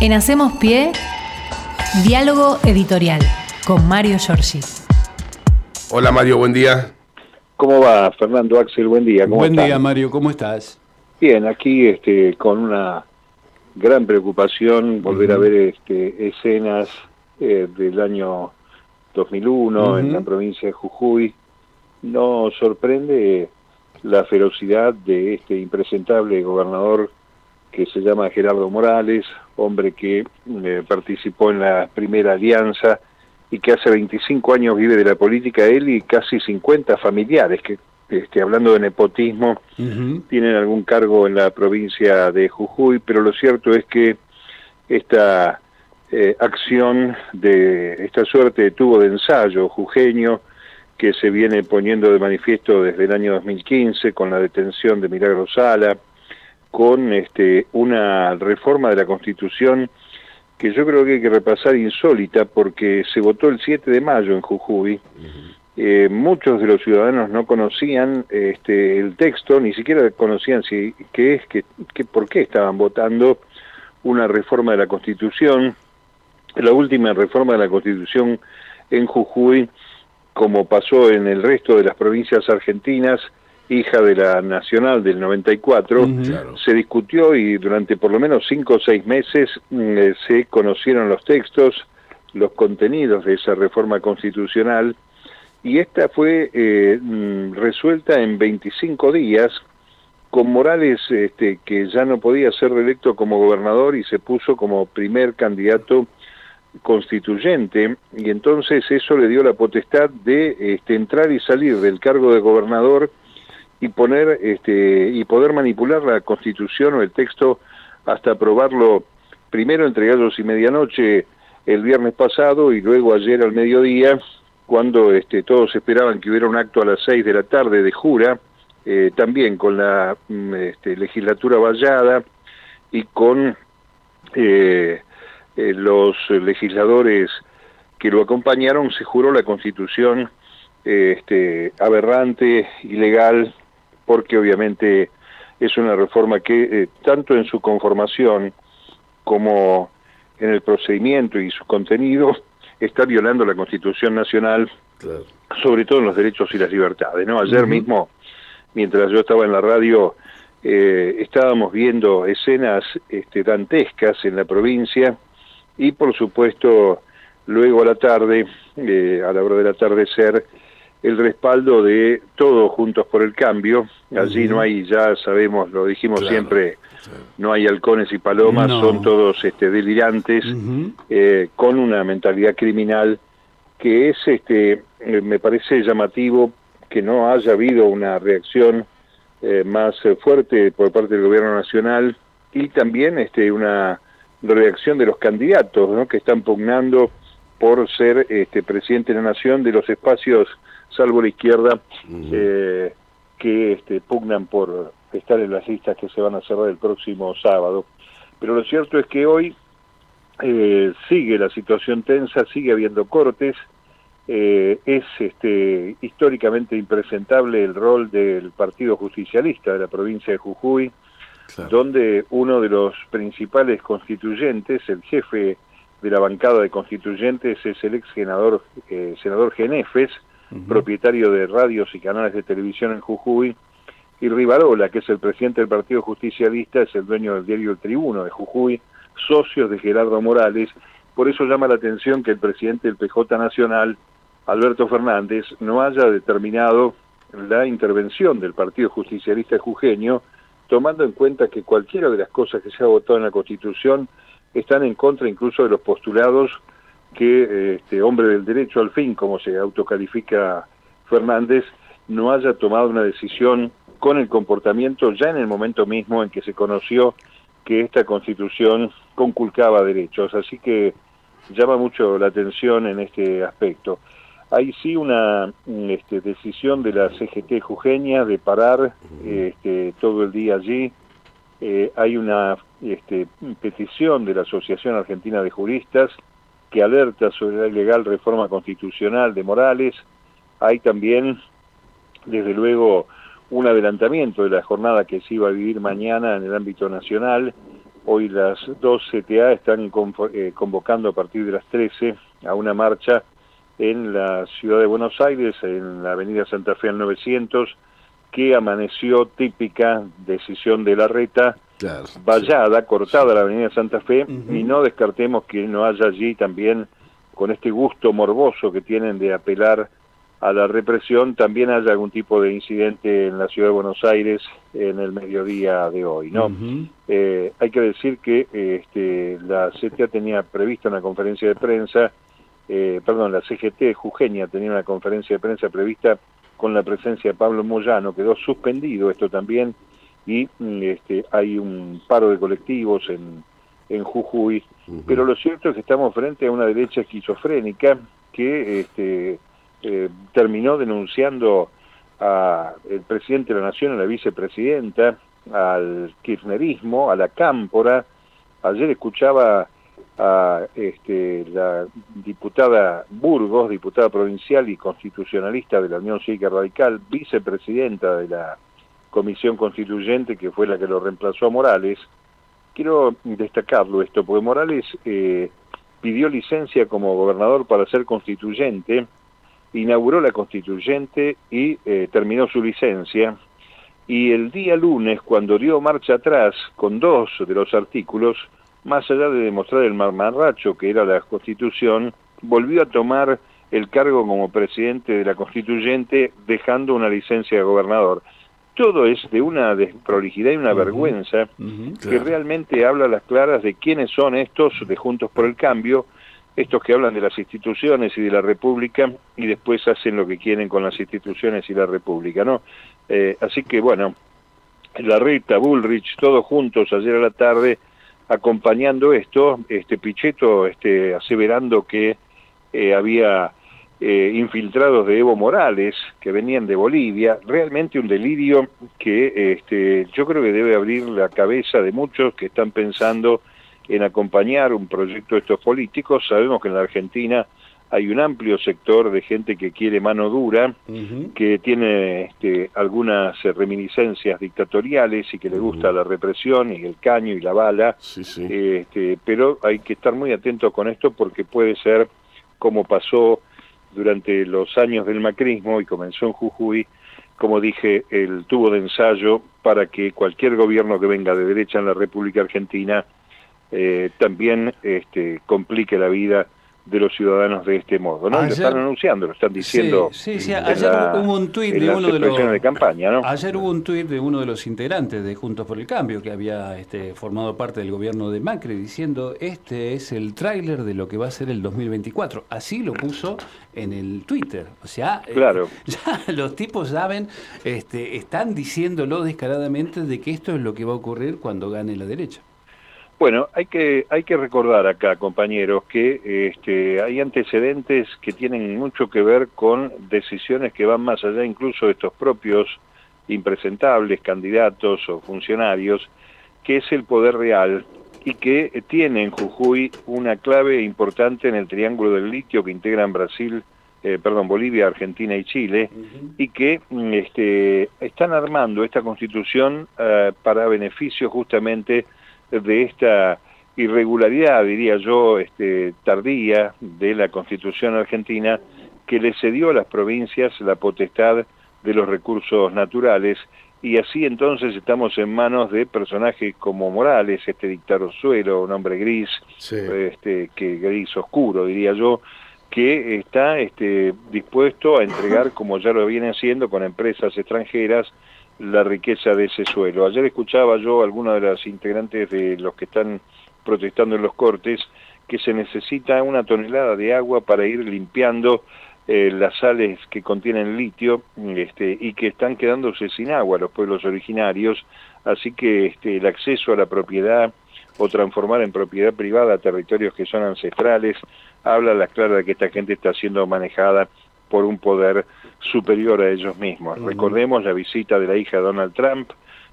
En Hacemos Pie, diálogo editorial con Mario Giorgi. Hola Mario, buen día. ¿Cómo va, Fernando Axel? Buen día. ¿Cómo buen están? día, Mario, ¿cómo estás? Bien, aquí este, con una gran preocupación volver a ver este, escenas eh, del año 2001 en la provincia de Jujuy. Nos sorprende la ferocidad de este impresentable gobernador que se llama Gerardo Morales, hombre que eh, participó en la primera alianza y que hace 25 años vive de la política, él y casi 50 familiares que, este, hablando de nepotismo, tienen algún cargo en la provincia de Jujuy, pero lo cierto es que esta eh, acción de esta suerte de tubo de ensayo jujeño que se viene poniendo de manifiesto desde el año 2015 con la detención de Milagro Sala, con este, una reforma de la Constitución que yo creo que hay que repasar insólita porque se votó el 7 de mayo en Jujuy. Eh, muchos de los ciudadanos no conocían este, el texto, ni siquiera conocían si qué es, que, por qué estaban votando una reforma de la Constitución. La última reforma de la Constitución en Jujuy, como pasó en el resto de las provincias argentinas, hija de la Nacional del 94, se discutió y durante por lo menos cinco o seis meses mm, eh, se conocieron los textos, los contenidos de esa reforma constitucional y esta fue eh, mm, resuelta en 25 días con Morales este, que ya no podía ser reelecto como gobernador y se puso como primer candidato constituyente y entonces eso le dio la potestad de este, entrar y salir del cargo de gobernador y poner este y poder manipular la Constitución o el texto hasta aprobarlo primero entre gallos y medianoche el viernes pasado y luego ayer al mediodía cuando este, todos esperaban que hubiera un acto a las seis de la tarde de jura eh, también con la mm, este, legislatura vallada y con eh, eh, los legisladores que lo acompañaron se juró la Constitución este, aberrante, ilegal, porque obviamente es una reforma que eh, tanto en su conformación como en el procedimiento y su contenido está violando la Constitución Nacional, sobre todo en los derechos y las libertades. ¿no? Ayer mismo, mientras yo estaba en la radio, eh, estábamos viendo escenas este, dantescas en la provincia y por supuesto luego a la tarde, eh, a la hora del atardecer, el respaldo de todos juntos por el cambio. Allí no hay, ya sabemos, lo dijimos siempre, no hay halcones y palomas, son todos este, delirantes, eh, con una mentalidad criminal que es, este, eh, me parece llamativo que no haya habido una reacción eh, más fuerte por parte del gobierno nacional y también este, una reacción de los candidatos ¿no? que están pugnando por ser este, presidente de la nación de los espacios salvo la izquierda, eh, que este, pugnan por estar en las listas que se van a cerrar el próximo sábado. Pero lo cierto es que hoy eh, sigue la situación tensa, sigue habiendo cortes, eh, es este, históricamente impresentable el rol del Partido Justicialista de la provincia de Jujuy, donde uno de los principales constituyentes, el jefe de la bancada de constituyentes, es el ex senador, senador Genefes, propietario de radios y canales de televisión en Jujuy, y Rivarola, que es el presidente del Partido Justicialista, es el dueño del diario El Tribuno de Jujuy, socios de Gerardo Morales. Por eso llama la atención que el presidente del PJ Nacional, Alberto Fernández, no haya determinado la intervención del Partido Justicialista jujeño, tomando en cuenta que cualquiera de las cosas que se ha votado en la Constitución están en contra incluso de los postulados que este hombre del derecho al fin, como se autocalifica Fernández, no haya tomado una decisión con el comportamiento ya en el momento mismo en que se conoció que esta constitución conculcaba derechos. Así que llama mucho la atención en este aspecto. Hay sí una este, decisión de la CGT Jujeña de parar este, todo el día allí. Eh, hay una este, petición de la Asociación Argentina de Juristas que alerta sobre la ilegal reforma constitucional de Morales. Hay también, desde luego, un adelantamiento de la jornada que se iba a vivir mañana en el ámbito nacional Hoy las dos CTA están eh, convocando a partir de las 13 a una marcha en la ciudad de Buenos Aires, en la avenida Santa Fe al 900, que amaneció típica decisión de la reta, vallada, cortada la avenida Santa Fe, y no descartemos que no haya allí también, con este gusto morboso que tienen de apelar a la represión, también haya algún tipo de incidente en la ciudad de Buenos Aires en el mediodía de hoy. no eh, Hay que decir que este, la CTA tenía prevista una conferencia de prensa, eh, perdón, la CGT Jujeña tenía una conferencia de prensa prevista con la presencia de Pablo Moyano, quedó suspendido esto también, y mm, este, hay un paro de colectivos en, en Jujuy, pero lo cierto es que estamos frente a una derecha esquizofrénica que este, eh, terminó denunciando al presidente de la Nación, a la vicepresidenta, al kirchnerismo, a la cámpora. Ayer escuchaba a este, la diputada Burgos, diputada provincial y constitucionalista de la Unión Cívica Radical, vicepresidenta de la Comisión Constituyente, que fue la que lo reemplazó a Morales. Quiero destacarlo esto, porque Morales eh, pidió licencia como gobernador para ser constituyente, inauguró la constituyente y eh, terminó su licencia. Y el día lunes, cuando dio marcha atrás con dos de los artículos, más allá de demostrar el marmarracho que era la constitución, volvió a tomar el cargo como presidente de la constituyente dejando una licencia de gobernador. Todo es de una desprolijidad y una vergüenza que realmente habla a las claras de quiénes son estos de Juntos por el Cambio, estos que hablan de las instituciones y de la República y después hacen lo que quieren con las instituciones y la República, ¿no? Eh, así que bueno, la Rita, Bullrich, todos juntos ayer a la tarde acompañando esto, este Pichetto este, aseverando que eh, había eh, infiltrados de Evo Morales que venían de Bolivia, realmente un delirio que este, yo creo que debe abrir la cabeza de muchos que están pensando en acompañar un proyecto de estos políticos. Sabemos que en la Argentina hay un amplio sector de gente que quiere mano dura, que tiene este, algunas reminiscencias dictatoriales y que le gusta la represión y el caño y la bala, Este, pero hay que estar muy atentos con esto porque puede ser como pasó durante los años del macrismo y comenzó en Jujuy, como dije, el tubo de ensayo para que cualquier gobierno que venga de derecha en la República Argentina eh, también este, complique la vida de los ciudadanos de este modo, ¿no? lo están anunciando, lo están diciendo. Sí, sí, ayer hubo un tuit de uno de los de campaña, ¿no? Ayer hubo un tuit de uno de los integrantes de Juntos por el Cambio que había este, formado parte del gobierno de Macri diciendo este es el tráiler de lo que va a ser el 2024. Así lo puso en el Twitter. O sea, eh, claro. ya los tipos saben, este, están diciéndolo descaradamente de que esto es lo que va a ocurrir cuando gane la derecha. Bueno, hay que, hay que recordar acá, compañeros, que este, hay antecedentes que tienen mucho que ver con decisiones que van más allá incluso de estos propios impresentables candidatos o funcionarios, que es el poder real y que tiene en Jujuy una clave importante en el triángulo del litio que integran Brasil, eh, perdón, Bolivia, Argentina y Chile, y que mm, este, están armando esta constitución eh, para beneficio justamente de esta irregularidad, diría yo, este, tardía de la Constitución argentina que le cedió a las provincias la potestad de los recursos naturales. Y así entonces estamos en manos de personajes como Morales, este dictador suelo, un hombre gris, este, que gris oscuro diría yo, que está este, dispuesto a entregar, como ya lo viene haciendo con empresas extranjeras, la riqueza de ese suelo. Ayer escuchaba yo a alguna de las integrantes de los que están protestando en los cortes que se necesita una tonelada de agua para ir limpiando eh, las sales que contienen litio este, y que están quedándose sin agua los pueblos originarios, así que este, el acceso a la propiedad o transformar en propiedad privada territorios que son ancestrales, habla a la clara de que esta gente está siendo manejada por un poder superior a ellos mismos. Recordemos la visita de la hija de Donald Trump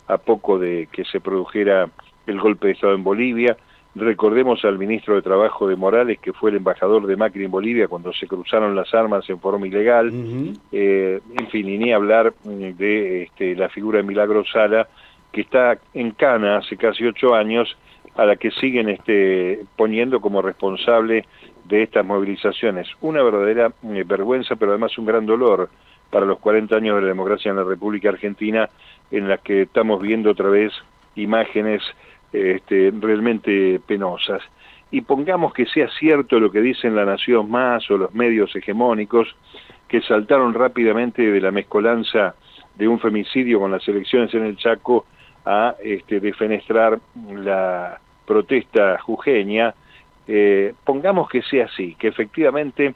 a poco de que se produjera el golpe de Estado en Bolivia. Recordemos al ministro de Trabajo de Morales, que fue el embajador de Macri en Bolivia cuando se cruzaron las armas en forma ilegal. Eh, en fin, y ni hablar de este, la figura de Milagro Sala, que está en Cana hace casi ocho años a la que siguen este, poniendo como responsable de estas movilizaciones. Una verdadera eh, vergüenza, pero además un gran dolor para los 40 años de la democracia en la República Argentina, en la que estamos viendo otra vez imágenes este, realmente penosas. Y pongamos que sea cierto lo que dicen La Nación Más o los medios hegemónicos, que saltaron rápidamente de la mezcolanza de un femicidio con las elecciones en el Chaco a este, defenestrar la protesta jujeña, eh, pongamos que sea así, que efectivamente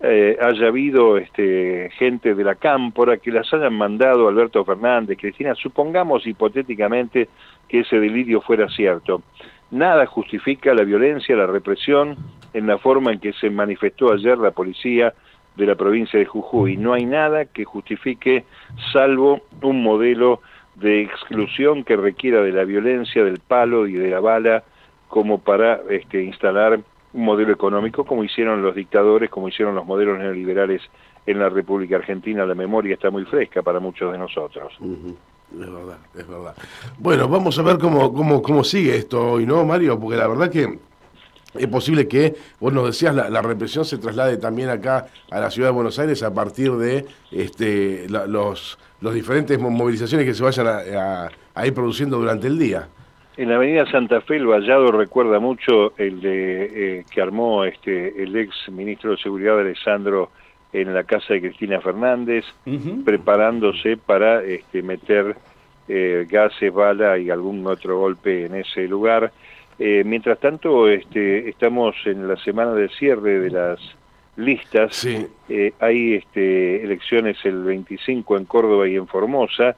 eh, haya habido este, gente de la cámpora que las hayan mandado Alberto Fernández, Cristina, supongamos hipotéticamente que ese delirio fuera cierto. Nada justifica la violencia, la represión en la forma en que se manifestó ayer la policía de la provincia de Jujuy. No hay nada que justifique salvo un modelo de exclusión que requiera de la violencia, del palo y de la bala como para este, instalar un modelo económico como hicieron los dictadores, como hicieron los modelos neoliberales en la República Argentina. La memoria está muy fresca para muchos de nosotros. Es verdad, es verdad. Bueno, vamos a ver cómo, cómo, cómo sigue esto hoy, ¿no, Mario? Porque la verdad que es posible que, vos nos decías, la, represión se traslade también acá a la ciudad de Buenos Aires a partir de este, los, los diferentes movilizaciones que se vayan a, ir produciendo durante el día. En la avenida Santa Fe el vallado recuerda mucho el de eh, que armó este el ex ministro de Seguridad Alessandro en la casa de Cristina Fernández, preparándose para este, meter eh, gases, bala y algún otro golpe en ese lugar. Eh, mientras tanto, este, estamos en la semana de cierre de las listas. Hay este, elecciones el 25 en Córdoba y en Formosa.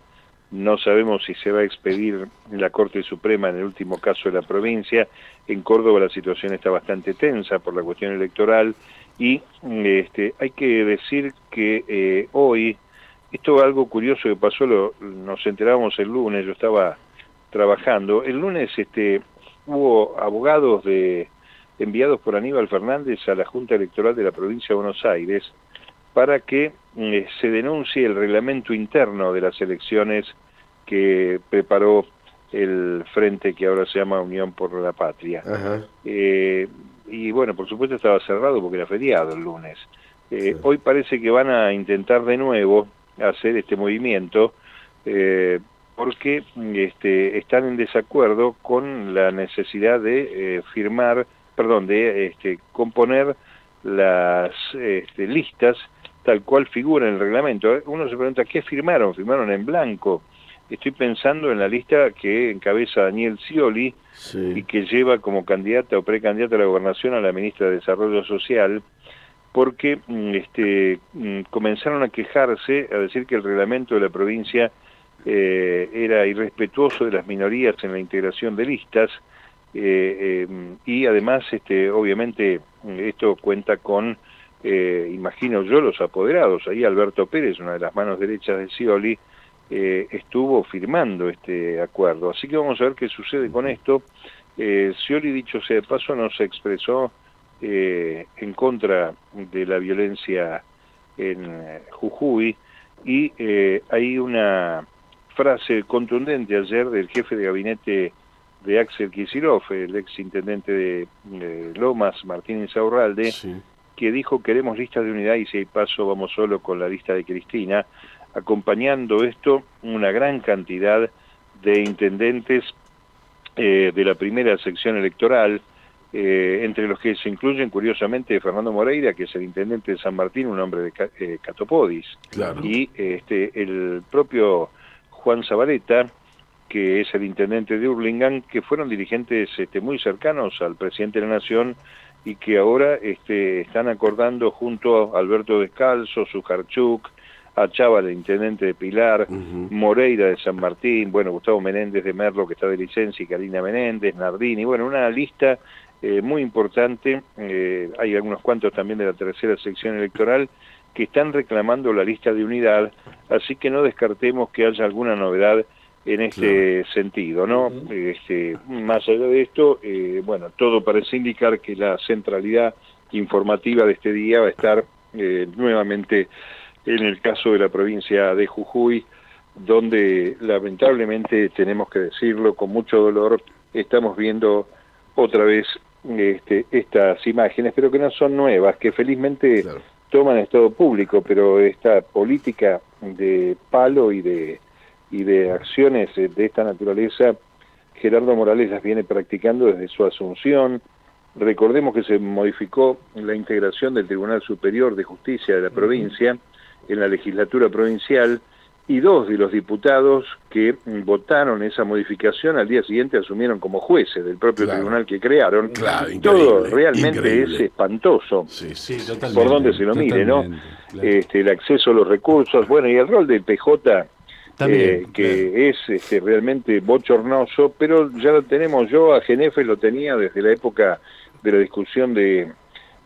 No sabemos si se va a expedir la Corte Suprema en el último caso de la provincia. En Córdoba la situación está bastante tensa por la cuestión electoral y este, hay que decir que eh, hoy, esto es algo curioso que pasó, lo, nos enterábamos el lunes, yo estaba trabajando, el lunes este, hubo abogados de enviados por Aníbal Fernández a la Junta Electoral de la provincia de Buenos Aires para que eh, se denuncie el reglamento interno de las elecciones que preparó el frente que ahora se llama Unión por la Patria. Eh, y bueno, por supuesto estaba cerrado porque era feriado el lunes. Eh, hoy parece que van a intentar de nuevo hacer este movimiento porque este, están en desacuerdo con la necesidad de eh, firmar, perdón, de este, componer las este, listas tal cual figura en el reglamento. Uno se pregunta, ¿qué firmaron? ¿Firmaron en blanco? Estoy pensando en la lista que encabeza Daniel Scioli y que lleva como candidata o precandidata a la gobernación a la ministra de Desarrollo Social, porque mm, este, mm, comenzaron a quejarse, a decir que el reglamento de la provincia eh, era irrespetuoso de las minorías en la integración de listas eh, eh, y además este obviamente esto cuenta con imagino yo los apoderados. Ahí Alberto Pérez una de las manos derechas de Scioli estuvo firmando este acuerdo. Así que vamos a ver qué sucede con esto. Scioli dicho sea de paso no se expresó en contra de la violencia en Jujuy. Y hay una frase contundente ayer del jefe de gabinete de Axel Kicillof, el ex intendente de, Lomas, Martín Insaurralde, que dijo queremos listas de unidad y si hay paso vamos solo con la lista de Cristina, acompañando esto una gran cantidad de intendentes eh, de la primera sección electoral, eh, entre los que se incluyen curiosamente Fernando Moreira, que es el intendente de San Martín, un hombre de eh, Catopodis, y este, el propio Juan Zabaleta, que es el intendente de Urlingan, que fueron dirigentes este, muy cercanos al presidente de la Nación y que ahora este, están acordando junto a Alberto Descalzo, Sujarchuk, a Chava, el intendente de Pilar, Moreira de San Martín, bueno, Gustavo Menéndez de Merlo, que está de licencia, y Karina Menéndez, Nardini, bueno, una lista eh, muy importante, eh, hay algunos cuantos también de la tercera sección electoral, que están reclamando la lista de unidad, así que no descartemos que haya alguna novedad en este sentido, ¿no? este, más allá de esto, eh, bueno, todo parece indicar que la centralidad informativa de este día va a estar eh, nuevamente en el caso de la provincia de Jujuy, donde lamentablemente tenemos que decirlo con mucho dolor, estamos viendo otra vez este, estas imágenes, pero que no son nuevas, que felizmente toman estado público, pero esta política de palo y de, y de acciones de esta naturaleza, Gerardo Morales las viene practicando desde su asunción. Recordemos que se modificó la integración del Tribunal Superior de Justicia de la provincia en la legislatura provincial y dos de los diputados que votaron esa modificación al día siguiente asumieron como jueces del propio tribunal que crearon. Claro, Todo realmente es espantoso, por donde se lo mire, ¿no? Este, el acceso a los recursos, bueno, y el rol del PJ, eh, que es este, realmente bochornoso, pero ya lo tenemos, yo a Genefe lo tenía desde la época de la discusión de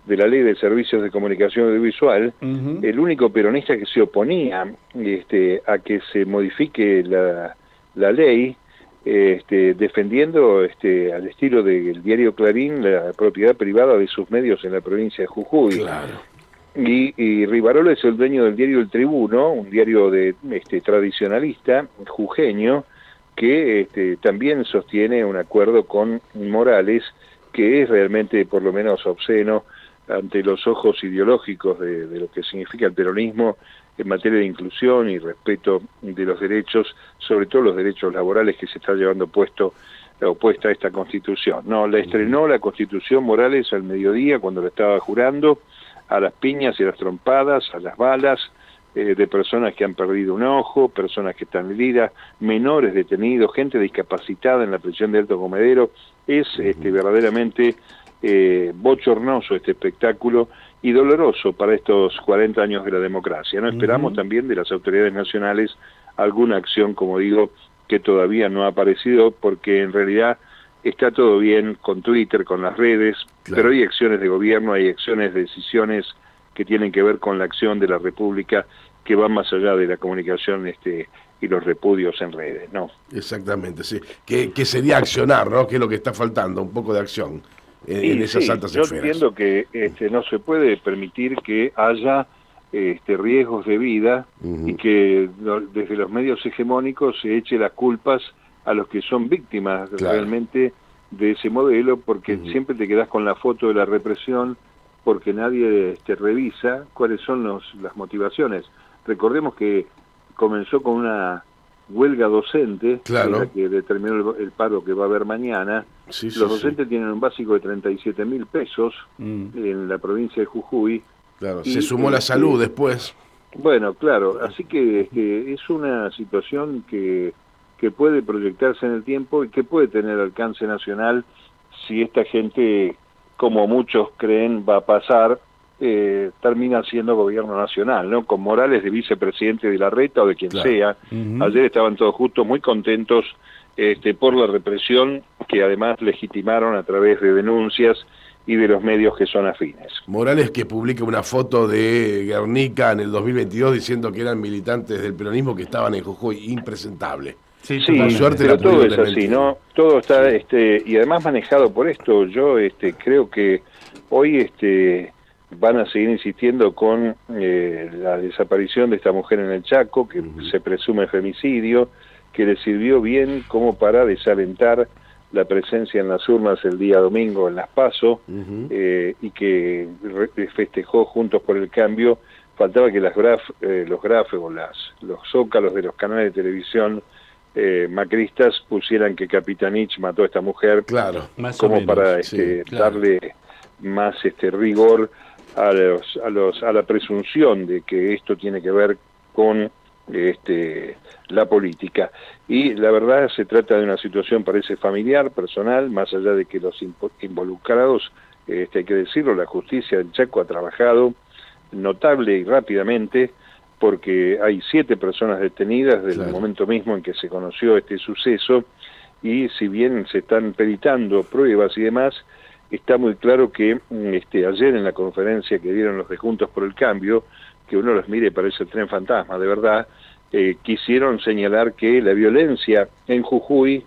de la ley de servicios de comunicación audiovisual, el único peronista que se oponía este, a que se modifique la, la ley, este, defendiendo este, al estilo del diario Clarín la propiedad privada de sus medios en la provincia de Jujuy. Y, y, Rivarola es el dueño del diario El Tribuno, un diario de este, tradicionalista, jujeño, que este, también sostiene un acuerdo con Morales que es realmente por lo menos obsceno ante los ojos ideológicos de, lo que significa el peronismo en materia de inclusión y respeto de los derechos, sobre todo los derechos laborales que se está llevando puesto opuesta a esta constitución. No, la estrenó la constitución Morales al mediodía cuando la estaba jurando, a las piñas y a las trompadas, a las balas eh, de personas que han perdido un ojo, personas que están heridas, menores detenidos, gente discapacitada en la prisión de Alto Comedero. Es este, verdaderamente eh, bochornoso este espectáculo y doloroso para estos 40 años de la democracia. No esperamos también de las autoridades nacionales alguna acción, como digo, que todavía no ha aparecido, porque en realidad está todo bien con Twitter, con las redes, pero hay acciones de gobierno, hay acciones, decisiones que tienen que ver con la acción de la República que van más allá de la comunicación este, y los repudios en redes, ¿no? Exactamente, sí. Que, que sería accionar, ¿no? Que es lo que está faltando, un poco de acción en, esas altas yo entiendo que este, no se puede permitir que haya este, riesgos de vida y que desde los medios hegemónicos se eche las culpas a los que son víctimas realmente de ese modelo, porque siempre te quedas con la foto de la represión, porque nadie te este, revisa cuáles son los, las motivaciones. Recordemos que comenzó con una huelga docente, que determinó el, paro que va a haber mañana. Los docentes tienen un básico de 37 mil pesos mm. en la provincia de Jujuy. Claro, se sumó la este, salud después. Bueno, claro, así que, es una situación que, que puede proyectarse en el tiempo y que puede tener alcance nacional si esta gente, como muchos creen, va a pasar eh, termina siendo gobierno nacional, ¿no? Con Morales de vicepresidente de la reta o de quien sea. Ayer estaban todos justos muy contentos este, por la represión que además legitimaron a través de denuncias y de los medios que son afines. Morales que publica una foto de Guernica en el 2022 diciendo que eran militantes del peronismo que estaban en Jujuy, impresentable. Sí, suerte pero todo es así, ¿no? Todo está, este, y además manejado por esto, yo este, creo que hoy este, van a seguir insistiendo con eh, la desaparición de esta mujer en el Chaco, que se presume femicidio, que le sirvió bien como para desalentar la presencia en las urnas el día domingo en Las Paso eh, y que festejó Juntos por el Cambio. Faltaba que las graf, eh, los gráficos, las, los zócalos de los canales de televisión macristas pusieran que Capitanich mató a esta mujer claro, como para este, darle más este rigor a, los, a, los, a la presunción de que esto tiene que ver con este, la política. Y la verdad se trata de una situación, parece familiar, personal, más allá de que los involucrados, este, hay que decirlo, la justicia del Chaco ha trabajado notable y rápidamente porque hay siete personas detenidas desde el momento mismo en que se conoció este suceso y si bien se están peritando pruebas y demás, está muy claro que mm, este, ayer en la conferencia que dieron los de Juntos por el Cambio, que uno los mire parece el tren fantasma, de verdad, eh, quisieron señalar que la violencia en Jujuy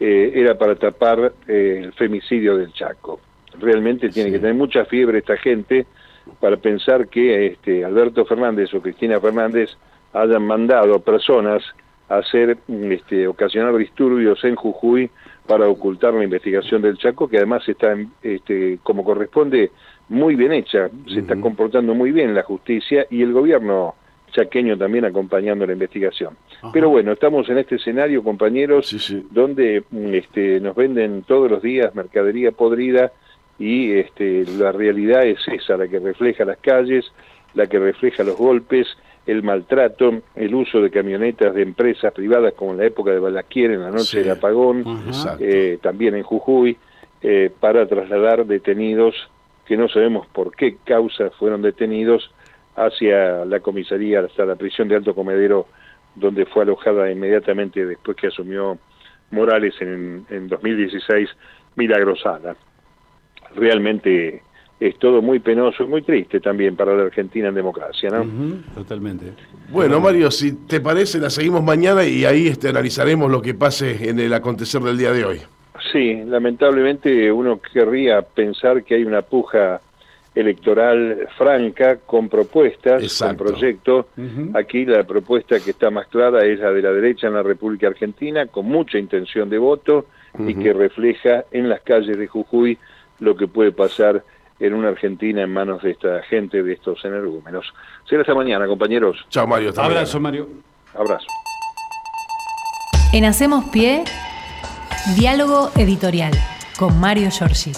eh, era para tapar eh, el femicidio del Chaco. Realmente tiene que tener mucha fiebre esta gente para pensar que este, Alberto Fernández o Cristina Fernández hayan mandado personas a hacer, este, ocasionar disturbios en Jujuy para ocultar la investigación del Chaco, que además está, este, como corresponde, muy bien hecha, se está comportando muy bien la justicia y el gobierno chaqueño también acompañando la investigación. Pero bueno, estamos en este escenario, compañeros, donde este, nos venden todos los días mercadería podrida y este, la realidad es esa, la que refleja las calles, la que refleja los golpes, el maltrato, el uso de camionetas de empresas privadas como en la época de Balaquier en la noche del apagón, eh, también en Jujuy, eh, para trasladar detenidos que no sabemos por qué causa fueron detenidos hacia la comisaría, hasta la prisión de Alto Comedero, donde fue alojada inmediatamente después que asumió Morales en, en 2016 Milagrosada. Realmente es todo muy penoso y muy triste también para la Argentina en democracia, ¿no? totalmente. Bueno, Mario, si te parece, la seguimos mañana y ahí este, analizaremos lo que pase en el acontecer del día de hoy. Sí, lamentablemente uno querría pensar que hay una puja electoral franca con propuestas, con proyectos. Aquí la propuesta que está más clara es la de la derecha en la República Argentina, con mucha intención de voto y que refleja en las calles de Jujuy lo que puede pasar en una Argentina en manos de esta gente, de estos energúmenos. Será esta mañana, compañeros. Chao, Mario. Abrazo, Mario. Abrazo. En Hacemos Pie, diálogo editorial con Mario Giorgi.